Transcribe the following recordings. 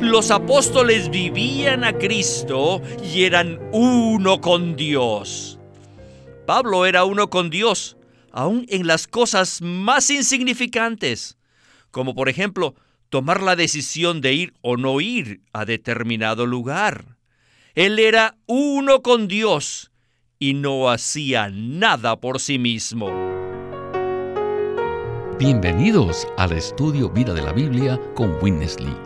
Los apóstoles vivían a Cristo y eran uno con Dios. Pablo era uno con Dios, aún en las cosas más insignificantes, como por ejemplo tomar la decisión de ir o no ir a determinado lugar. Él era uno con Dios y no hacía nada por sí mismo. Bienvenidos al estudio Vida de la Biblia con Winnesley.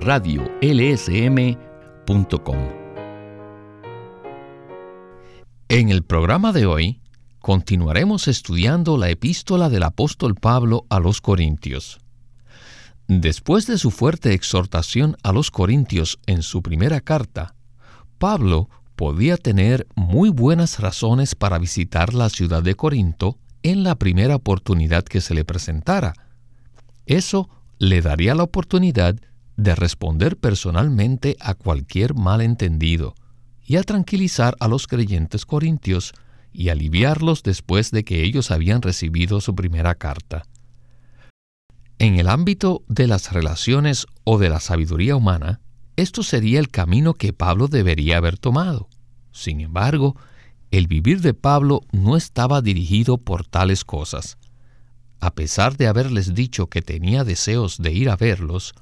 radiolsm.com. En el programa de hoy continuaremos estudiando la epístola del apóstol Pablo a los Corintios. Después de su fuerte exhortación a los Corintios en su primera carta, Pablo podía tener muy buenas razones para visitar la ciudad de Corinto en la primera oportunidad que se le presentara. Eso le daría la oportunidad de responder personalmente a cualquier malentendido y a tranquilizar a los creyentes corintios y aliviarlos después de que ellos habían recibido su primera carta. En el ámbito de las relaciones o de la sabiduría humana, esto sería el camino que Pablo debería haber tomado. Sin embargo, el vivir de Pablo no estaba dirigido por tales cosas. A pesar de haberles dicho que tenía deseos de ir a verlos,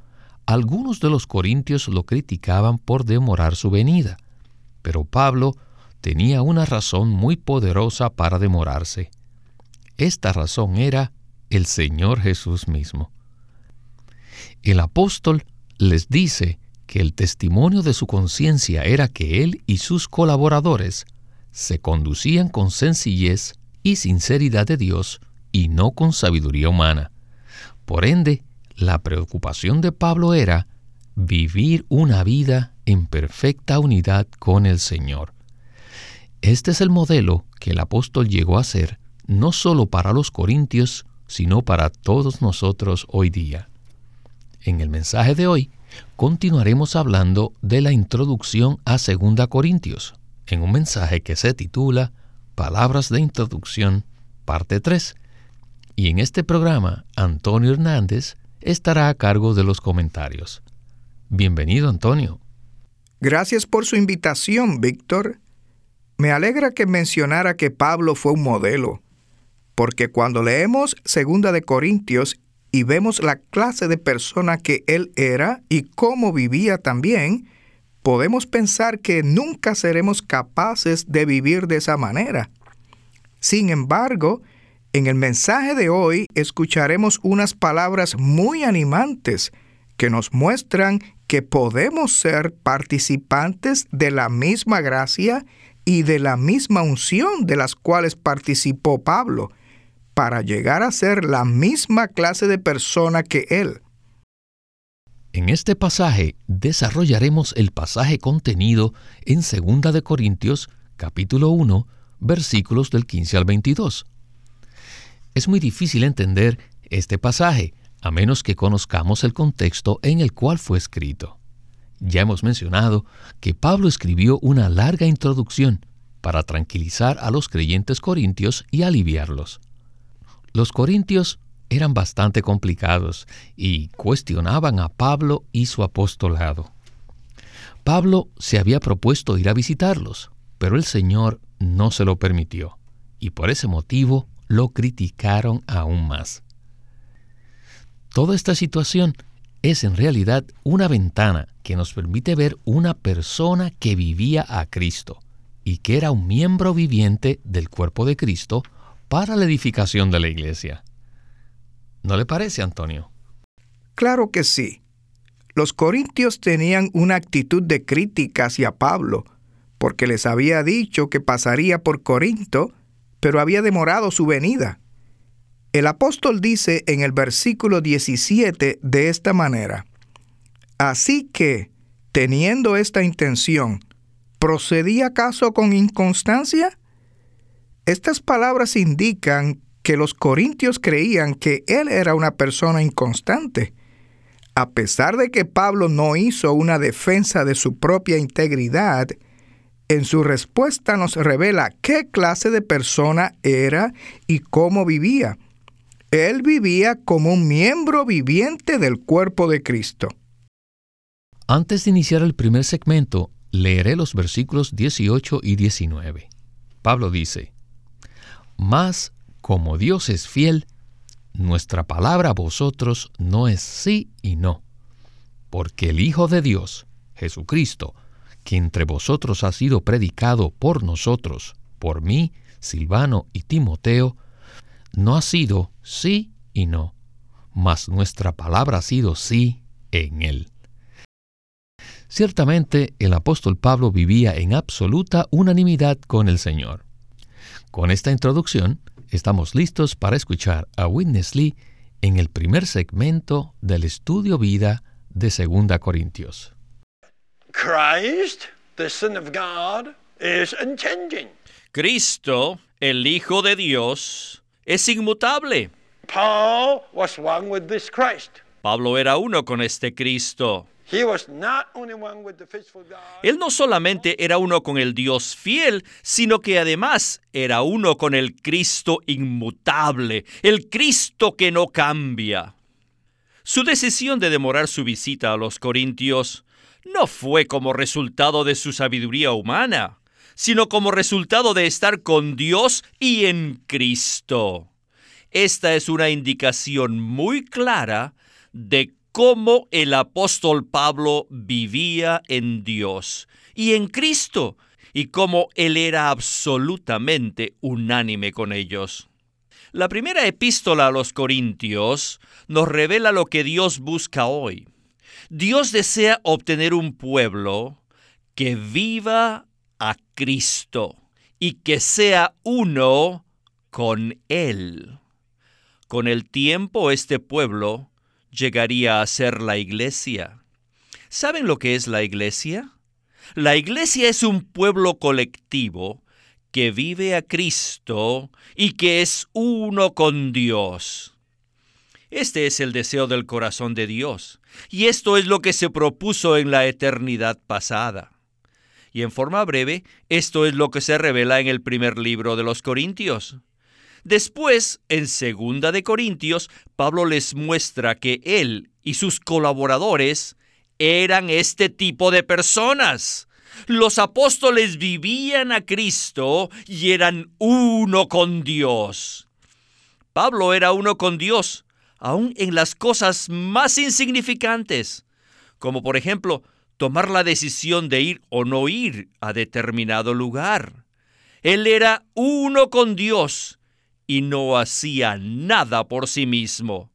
algunos de los corintios lo criticaban por demorar su venida. Pero Pablo tenía una razón muy poderosa para demorarse. Esta razón era el Señor Jesús mismo. El apóstol les dice que el testimonio de su conciencia era que él y sus colaboradores se conducían con sencillez y sinceridad de Dios y no con sabiduría humana. Por ende, la preocupación de Pablo era vivir una vida en perfecta unidad con el Señor. Este es el modelo que el apóstol llegó a ser no solo para los corintios, sino para todos nosotros hoy día. En el mensaje de hoy continuaremos hablando de la introducción a 2 Corintios, en un mensaje que se titula Palabras de Introducción, parte 3. Y en este programa, Antonio Hernández estará a cargo de los comentarios. Bienvenido, Antonio. Gracias por su invitación, Víctor. Me alegra que mencionara que Pablo fue un modelo, porque cuando leemos Segunda de Corintios y vemos la clase de persona que él era y cómo vivía también, podemos pensar que nunca seremos capaces de vivir de esa manera. Sin embargo, en el mensaje de hoy escucharemos unas palabras muy animantes que nos muestran que podemos ser participantes de la misma gracia y de la misma unción de las cuales participó Pablo, para llegar a ser la misma clase de persona que él. En este pasaje desarrollaremos el pasaje contenido en 2 de Corintios capítulo 1, versículos del 15 al 22. Es muy difícil entender este pasaje a menos que conozcamos el contexto en el cual fue escrito. Ya hemos mencionado que Pablo escribió una larga introducción para tranquilizar a los creyentes corintios y aliviarlos. Los corintios eran bastante complicados y cuestionaban a Pablo y su apostolado. Pablo se había propuesto ir a visitarlos, pero el Señor no se lo permitió, y por ese motivo lo criticaron aún más. Toda esta situación es en realidad una ventana que nos permite ver una persona que vivía a Cristo y que era un miembro viviente del cuerpo de Cristo para la edificación de la iglesia. ¿No le parece, Antonio? Claro que sí. Los corintios tenían una actitud de crítica hacia Pablo, porque les había dicho que pasaría por Corinto, pero había demorado su venida. El apóstol dice en el versículo 17 de esta manera, Así que, teniendo esta intención, ¿procedía acaso con inconstancia? Estas palabras indican que los corintios creían que él era una persona inconstante. A pesar de que Pablo no hizo una defensa de su propia integridad, en su respuesta nos revela qué clase de persona era y cómo vivía. Él vivía como un miembro viviente del cuerpo de Cristo. Antes de iniciar el primer segmento, leeré los versículos 18 y 19. Pablo dice, Mas como Dios es fiel, nuestra palabra a vosotros no es sí y no, porque el Hijo de Dios, Jesucristo, que entre vosotros ha sido predicado por nosotros, por mí, Silvano y Timoteo, no ha sido sí y no, mas nuestra palabra ha sido sí en él. Ciertamente el apóstol Pablo vivía en absoluta unanimidad con el Señor. Con esta introducción, estamos listos para escuchar a Witness Lee en el primer segmento del estudio vida de 2 Corintios. Cristo, el Hijo de Dios, es inmutable. Pablo era uno con este Cristo. Él no solamente era uno con el Dios fiel, sino que además era uno con el Cristo inmutable, el Cristo que no cambia. Su decisión de demorar su visita a los Corintios no fue como resultado de su sabiduría humana, sino como resultado de estar con Dios y en Cristo. Esta es una indicación muy clara de cómo el apóstol Pablo vivía en Dios y en Cristo, y cómo él era absolutamente unánime con ellos. La primera epístola a los Corintios nos revela lo que Dios busca hoy. Dios desea obtener un pueblo que viva a Cristo y que sea uno con Él. Con el tiempo este pueblo llegaría a ser la iglesia. ¿Saben lo que es la iglesia? La iglesia es un pueblo colectivo que vive a Cristo y que es uno con Dios. Este es el deseo del corazón de Dios, y esto es lo que se propuso en la eternidad pasada. Y en forma breve, esto es lo que se revela en el primer libro de los Corintios. Después, en Segunda de Corintios, Pablo les muestra que él y sus colaboradores eran este tipo de personas. Los apóstoles vivían a Cristo y eran uno con Dios. Pablo era uno con Dios, aún en las cosas más insignificantes, como por ejemplo tomar la decisión de ir o no ir a determinado lugar. Él era uno con Dios y no hacía nada por sí mismo.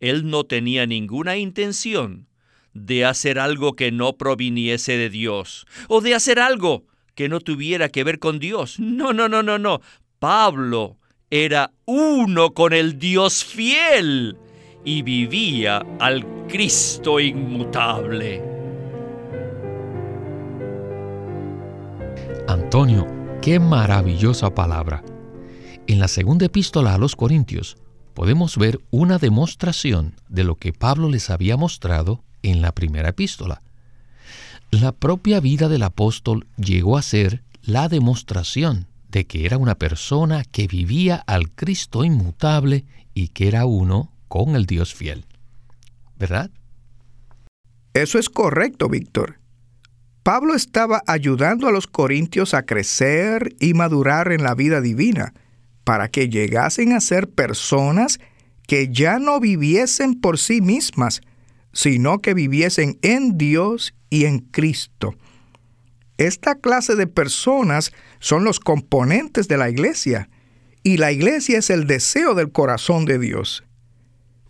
Él no tenía ninguna intención de hacer algo que no proviniese de Dios o de hacer algo que no tuviera que ver con Dios. No, no, no, no, no. Pablo era uno con el Dios fiel y vivía al Cristo inmutable. Antonio, qué maravillosa palabra. En la segunda epístola a los Corintios podemos ver una demostración de lo que Pablo les había mostrado en la primera epístola. La propia vida del apóstol llegó a ser la demostración de que era una persona que vivía al Cristo inmutable y que era uno con el Dios fiel. ¿Verdad? Eso es correcto, Víctor. Pablo estaba ayudando a los corintios a crecer y madurar en la vida divina para que llegasen a ser personas que ya no viviesen por sí mismas, sino que viviesen en Dios y en Cristo. Esta clase de personas son los componentes de la iglesia, y la iglesia es el deseo del corazón de Dios.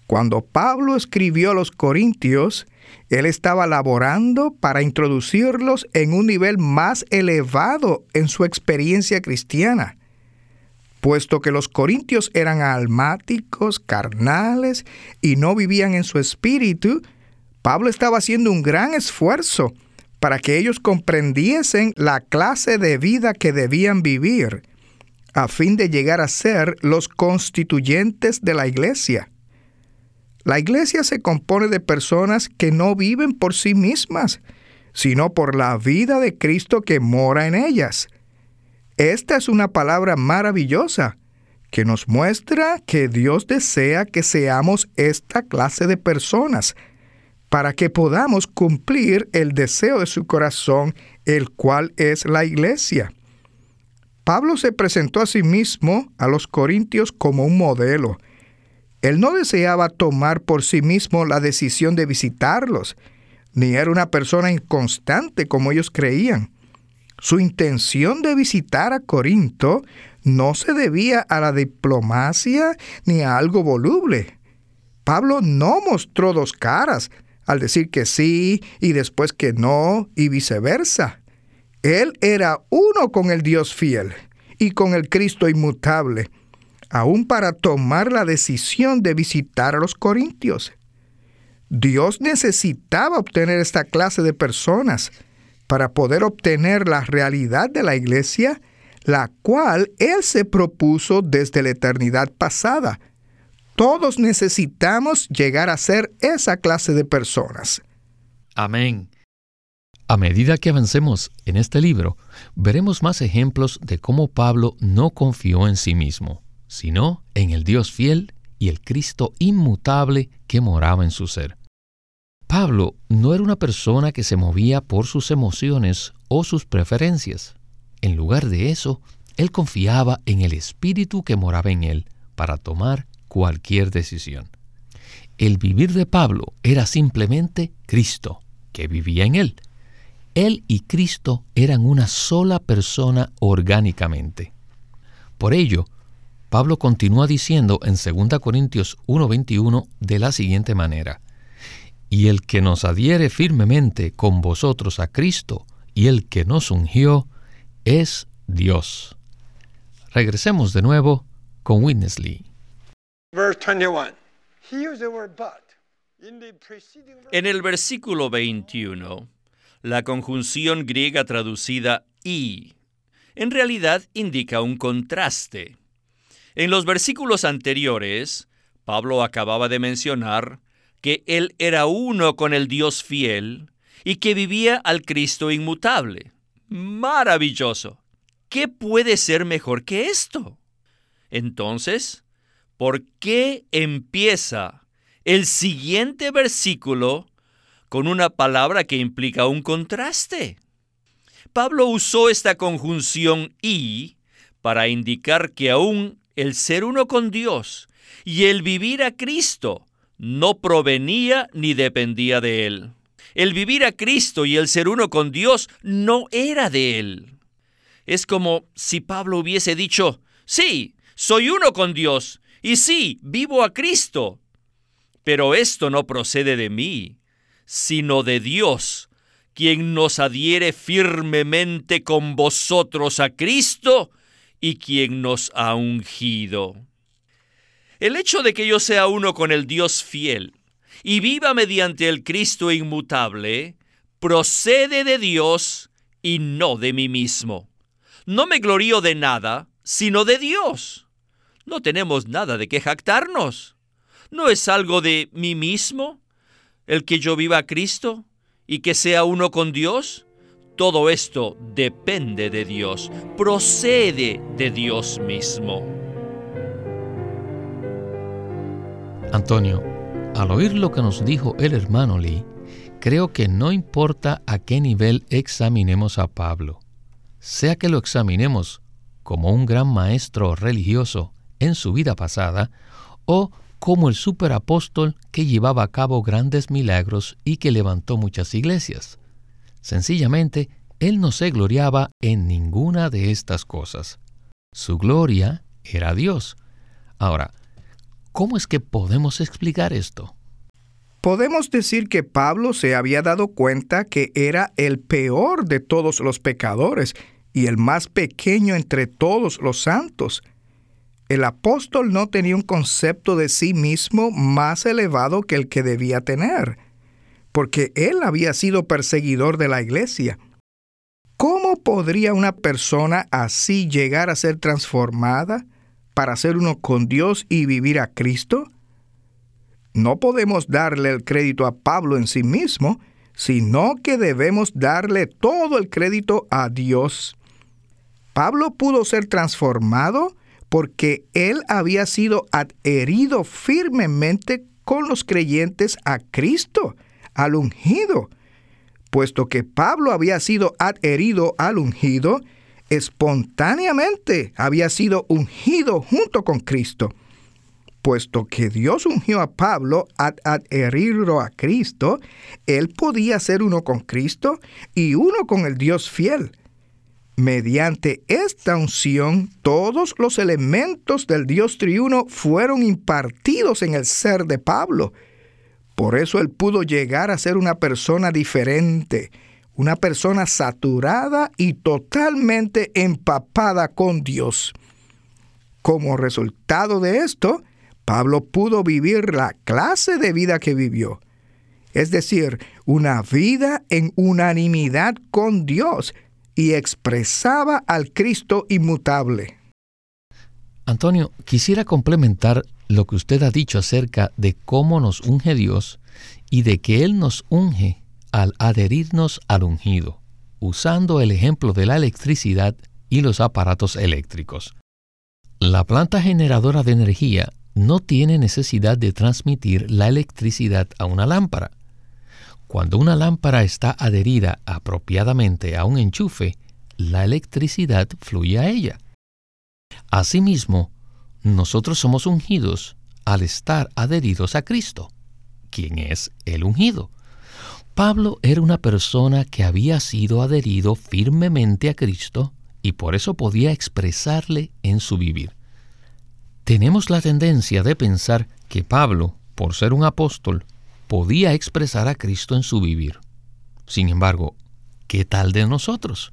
Cuando Pablo escribió a los Corintios, él estaba laborando para introducirlos en un nivel más elevado en su experiencia cristiana puesto que los corintios eran almáticos, carnales y no vivían en su espíritu, Pablo estaba haciendo un gran esfuerzo para que ellos comprendiesen la clase de vida que debían vivir, a fin de llegar a ser los constituyentes de la iglesia. La iglesia se compone de personas que no viven por sí mismas, sino por la vida de Cristo que mora en ellas. Esta es una palabra maravillosa que nos muestra que Dios desea que seamos esta clase de personas para que podamos cumplir el deseo de su corazón, el cual es la iglesia. Pablo se presentó a sí mismo a los corintios como un modelo. Él no deseaba tomar por sí mismo la decisión de visitarlos, ni era una persona inconstante como ellos creían. Su intención de visitar a Corinto no se debía a la diplomacia ni a algo voluble. Pablo no mostró dos caras al decir que sí y después que no y viceversa. Él era uno con el Dios fiel y con el Cristo inmutable, aún para tomar la decisión de visitar a los corintios. Dios necesitaba obtener esta clase de personas para poder obtener la realidad de la iglesia, la cual Él se propuso desde la eternidad pasada. Todos necesitamos llegar a ser esa clase de personas. Amén. A medida que avancemos en este libro, veremos más ejemplos de cómo Pablo no confió en sí mismo, sino en el Dios fiel y el Cristo inmutable que moraba en su ser. Pablo no era una persona que se movía por sus emociones o sus preferencias. En lugar de eso, él confiaba en el Espíritu que moraba en él para tomar cualquier decisión. El vivir de Pablo era simplemente Cristo, que vivía en él. Él y Cristo eran una sola persona orgánicamente. Por ello, Pablo continúa diciendo en 2 Corintios 1:21 de la siguiente manera, y el que nos adhiere firmemente con vosotros a Cristo y el que nos ungió es Dios. Regresemos de nuevo con Witness Lee. En el versículo 21, la conjunción griega traducida y en realidad indica un contraste. En los versículos anteriores, Pablo acababa de mencionar que Él era uno con el Dios fiel y que vivía al Cristo inmutable. Maravilloso. ¿Qué puede ser mejor que esto? Entonces, ¿por qué empieza el siguiente versículo con una palabra que implica un contraste? Pablo usó esta conjunción y para indicar que aún el ser uno con Dios y el vivir a Cristo no provenía ni dependía de él. El vivir a Cristo y el ser uno con Dios no era de él. Es como si Pablo hubiese dicho, sí, soy uno con Dios, y sí, vivo a Cristo. Pero esto no procede de mí, sino de Dios, quien nos adhiere firmemente con vosotros a Cristo y quien nos ha ungido. El hecho de que yo sea uno con el Dios fiel y viva mediante el Cristo inmutable, procede de Dios y no de mí mismo. No me glorío de nada, sino de Dios. No tenemos nada de qué jactarnos. ¿No es algo de mí mismo el que yo viva a Cristo y que sea uno con Dios? Todo esto depende de Dios, procede de Dios mismo. Antonio, al oír lo que nos dijo el hermano Lee, creo que no importa a qué nivel examinemos a Pablo, sea que lo examinemos como un gran maestro religioso en su vida pasada o como el superapóstol que llevaba a cabo grandes milagros y que levantó muchas iglesias. Sencillamente, él no se gloriaba en ninguna de estas cosas. Su gloria era Dios. Ahora, ¿Cómo es que podemos explicar esto? Podemos decir que Pablo se había dado cuenta que era el peor de todos los pecadores y el más pequeño entre todos los santos. El apóstol no tenía un concepto de sí mismo más elevado que el que debía tener. porque él había sido perseguidor de la iglesia. ¿Cómo podría una persona así llegar a ser transformada para ser uno con Dios y vivir a Cristo? No podemos darle el crédito a Pablo en sí mismo, sino que debemos darle todo el crédito a Dios. Pablo pudo ser transformado porque él había sido adherido firmemente con los creyentes a Cristo, al ungido. Puesto que Pablo había sido adherido al ungido, espontáneamente había sido ungido junto con Cristo. Puesto que Dios ungió a Pablo a adherirlo a Cristo, él podía ser uno con Cristo y uno con el Dios fiel. Mediante esta unción, todos los elementos del Dios triuno fueron impartidos en el ser de Pablo. Por eso él pudo llegar a ser una persona diferente, una persona saturada y totalmente empapada con Dios. Como resultado de esto, Pablo pudo vivir la clase de vida que vivió, es decir, una vida en unanimidad con Dios y expresaba al Cristo inmutable. Antonio, quisiera complementar lo que usted ha dicho acerca de cómo nos unge Dios y de que Él nos unge al adherirnos al ungido, usando el ejemplo de la electricidad y los aparatos eléctricos. La planta generadora de energía no tiene necesidad de transmitir la electricidad a una lámpara. Cuando una lámpara está adherida apropiadamente a un enchufe, la electricidad fluye a ella. Asimismo, nosotros somos ungidos al estar adheridos a Cristo, quien es el ungido. Pablo era una persona que había sido adherido firmemente a Cristo y por eso podía expresarle en su vivir. Tenemos la tendencia de pensar que Pablo, por ser un apóstol, podía expresar a Cristo en su vivir. Sin embargo, ¿qué tal de nosotros?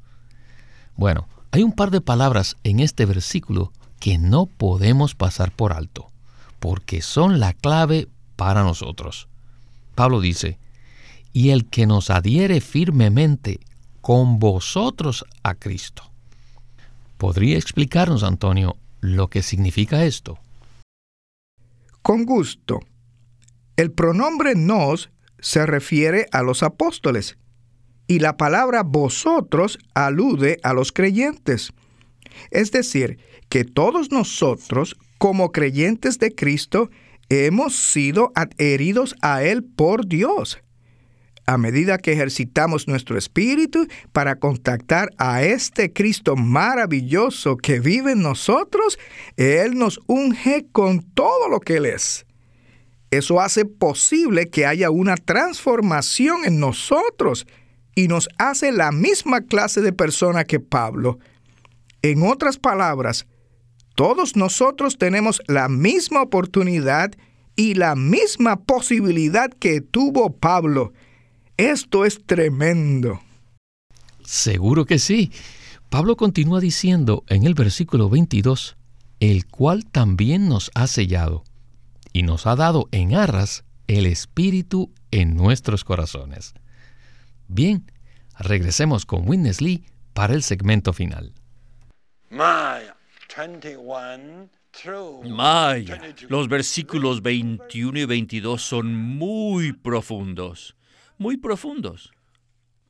Bueno, hay un par de palabras en este versículo que no podemos pasar por alto, porque son la clave para nosotros. Pablo dice, y el que nos adhiere firmemente con vosotros a Cristo. ¿Podría explicarnos, Antonio, lo que significa esto? Con gusto. El pronombre nos se refiere a los apóstoles y la palabra vosotros alude a los creyentes. Es decir, que todos nosotros, como creyentes de Cristo, hemos sido adheridos a Él por Dios a medida que ejercitamos nuestro espíritu para contactar a este Cristo maravilloso que vive en nosotros, Él nos unge con todo lo que Él es. Eso hace posible que haya una transformación en nosotros y nos hace la misma clase de persona que Pablo. En otras palabras, todos nosotros tenemos la misma oportunidad y la misma posibilidad que tuvo Pablo esto es tremendo. Seguro que sí. Pablo continúa diciendo en el versículo 22, el cual también nos ha sellado y nos ha dado en arras el Espíritu en nuestros corazones. Bien, regresemos con Witness Lee para el segmento final. Maya, los versículos 21 y 22 son muy profundos muy profundos.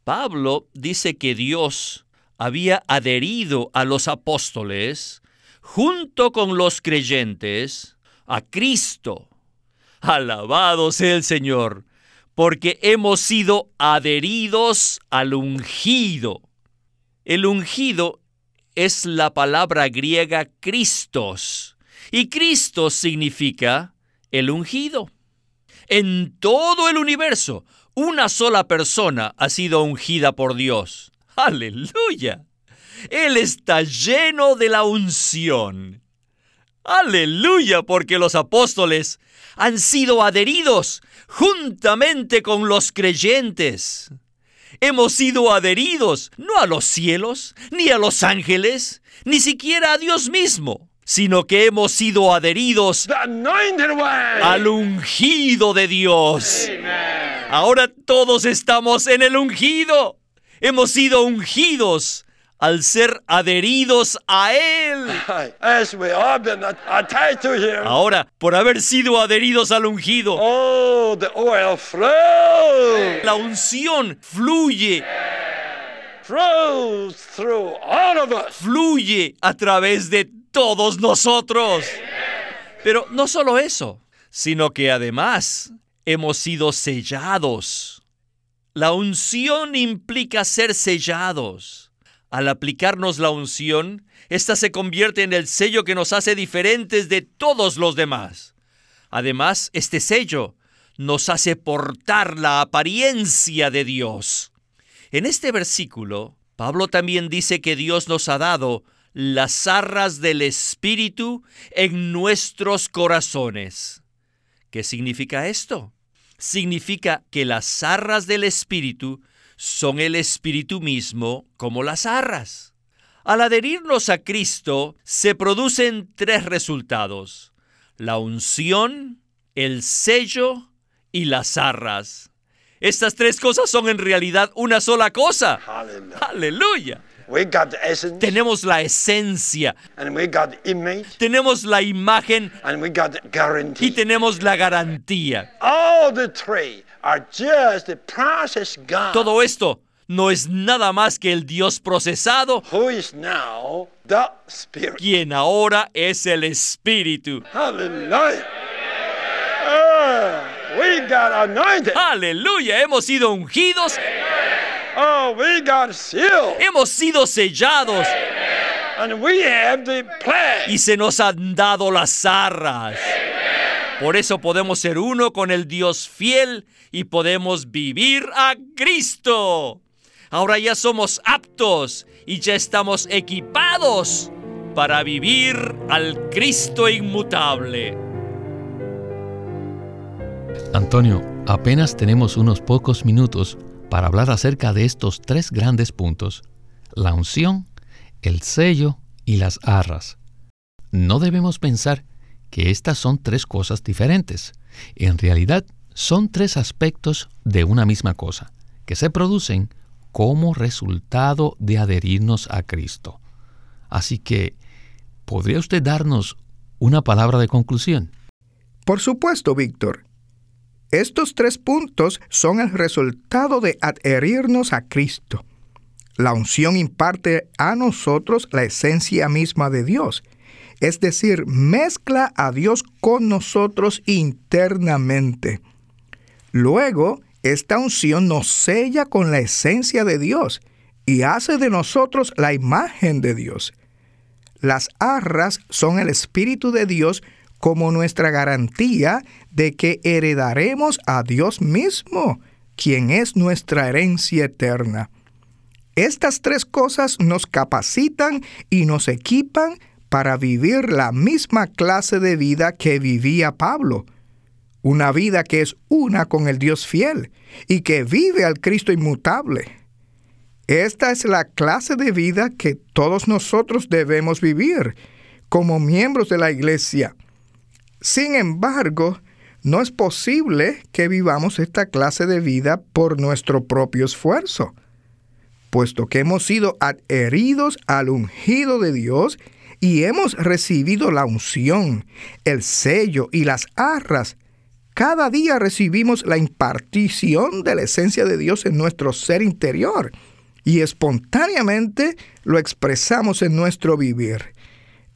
Pablo dice que Dios había adherido a los apóstoles junto con los creyentes a Cristo. Alabado sea el Señor, porque hemos sido adheridos al ungido. El ungido es la palabra griega Cristos, y Cristo significa el ungido. En todo el universo una sola persona ha sido ungida por Dios. Aleluya. Él está lleno de la unción. Aleluya, porque los apóstoles han sido adheridos juntamente con los creyentes. Hemos sido adheridos no a los cielos, ni a los ángeles, ni siquiera a Dios mismo, sino que hemos sido adheridos al ungido de Dios. Ahora todos estamos en el ungido. Hemos sido ungidos al ser adheridos a Él. Ahora, por haber sido adheridos al ungido, Oh, the oil flows, la unción fluye, flows through all of us. fluye a través de todos nosotros. Pero no solo eso, sino que además hemos sido sellados. La unción implica ser sellados. Al aplicarnos la unción, esta se convierte en el sello que nos hace diferentes de todos los demás. Además, este sello nos hace portar la apariencia de Dios. En este versículo, Pablo también dice que Dios nos ha dado las arras del Espíritu en nuestros corazones. ¿Qué significa esto? Significa que las arras del Espíritu son el Espíritu mismo como las arras. Al adherirnos a Cristo se producen tres resultados. La unción, el sello y las arras. Estas tres cosas son en realidad una sola cosa. Aleluya. Tenemos la esencia, and we got the image, tenemos la imagen and we got the y tenemos la garantía. Todo esto no es nada más que el Dios procesado, who is now the Spirit. quien ahora es el Espíritu. Hallelujah. We got anointed. Aleluya, hemos sido ungidos, Oh, we got sealed. hemos sido sellados And we have the plan. y se nos han dado las arras. Por eso podemos ser uno con el Dios fiel y podemos vivir a Cristo. Ahora ya somos aptos y ya estamos equipados para vivir al Cristo inmutable. Antonio, apenas tenemos unos pocos minutos para hablar acerca de estos tres grandes puntos, la unción, el sello y las arras. No debemos pensar que estas son tres cosas diferentes. En realidad, son tres aspectos de una misma cosa, que se producen como resultado de adherirnos a Cristo. Así que, ¿podría usted darnos una palabra de conclusión? Por supuesto, Víctor. Estos tres puntos son el resultado de adherirnos a Cristo. La unción imparte a nosotros la esencia misma de Dios, es decir, mezcla a Dios con nosotros internamente. Luego, esta unción nos sella con la esencia de Dios y hace de nosotros la imagen de Dios. Las arras son el Espíritu de Dios como nuestra garantía de que heredaremos a Dios mismo, quien es nuestra herencia eterna. Estas tres cosas nos capacitan y nos equipan para vivir la misma clase de vida que vivía Pablo. Una vida que es una con el Dios fiel y que vive al Cristo inmutable. Esta es la clase de vida que todos nosotros debemos vivir como miembros de la iglesia. Sin embargo, no es posible que vivamos esta clase de vida por nuestro propio esfuerzo, puesto que hemos sido adheridos al ungido de Dios y hemos recibido la unción, el sello y las arras. Cada día recibimos la impartición de la esencia de Dios en nuestro ser interior y espontáneamente lo expresamos en nuestro vivir.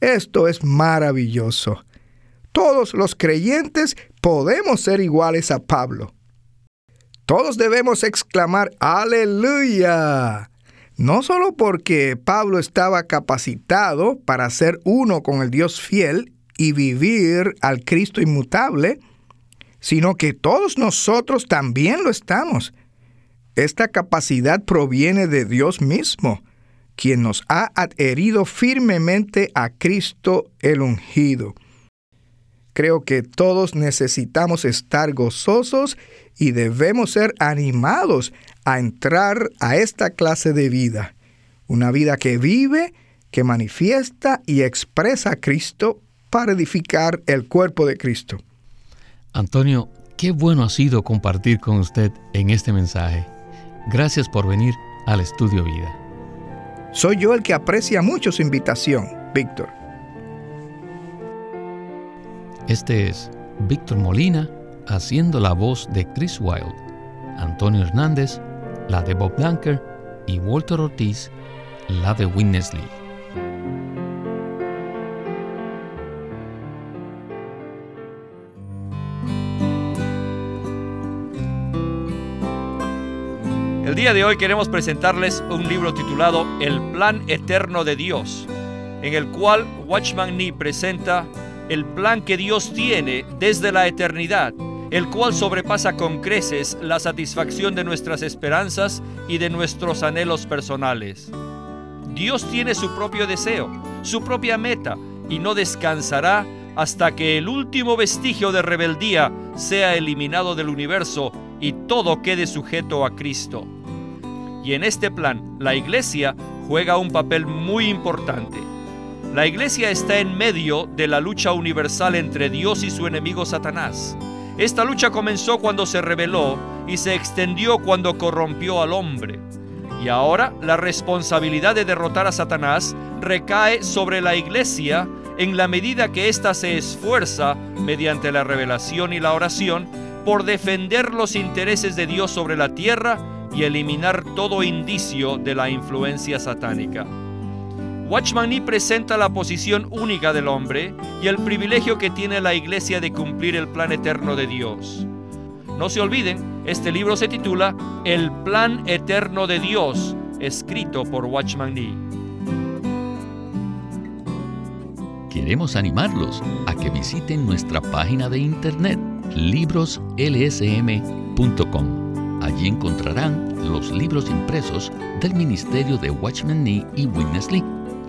Esto es maravilloso todos los creyentes podemos ser iguales a Pablo. Todos debemos exclamar aleluya. No solo porque Pablo estaba capacitado para ser uno con el Dios fiel y vivir al Cristo inmutable, sino que todos nosotros también lo estamos. Esta capacidad proviene de Dios mismo, quien nos ha adherido firmemente a Cristo el ungido. Creo que todos necesitamos estar gozosos y debemos ser animados a entrar a esta clase de vida. Una vida que vive, que manifiesta y expresa a Cristo para edificar el cuerpo de Cristo. Antonio, Qué bueno ha sido compartir con usted en este mensaje. Gracias por venir al Estudio Vida. Soy yo el que aprecia mucho su invitación, Víctor. Este es Víctor Molina haciendo la voz de Chris Wilde, Antonio Hernández, la de Bob Blanker y Walter Ortiz, la de Witness. El día de hoy queremos presentarles un libro titulado El Plan Eterno de Dios, en el cual Watchman Nee presenta el plan que Dios tiene desde la eternidad, el cual sobrepasa con creces la satisfacción de nuestras esperanzas y de nuestros anhelos personales. Dios tiene su propio deseo, su propia meta, y no descansará hasta que el último vestigio de rebeldía sea eliminado del universo y todo quede sujeto a Cristo. Y en este plan, la iglesia juega un papel muy importante. La iglesia está en medio de la lucha universal entre Dios y su enemigo Satanás. Esta lucha comenzó cuando se rebeló y se extendió cuando corrompió al hombre. Y ahora la responsabilidad de derrotar a Satanás recae sobre la iglesia en la medida que ésta se esfuerza, mediante la revelación y la oración, por defender los intereses de Dios sobre la tierra y eliminar todo indicio de la influencia satánica. Watchman Nee presenta la posición única del hombre y el privilegio que tiene la iglesia de cumplir el plan eterno de Dios. No se olviden, este libro se titula El plan eterno de Dios, escrito por Watchman Nee. Queremos animarlos a que visiten nuestra página de internet libroslsm.com Allí encontrarán los libros impresos del Ministerio de Watchman Nee y Witness Lee,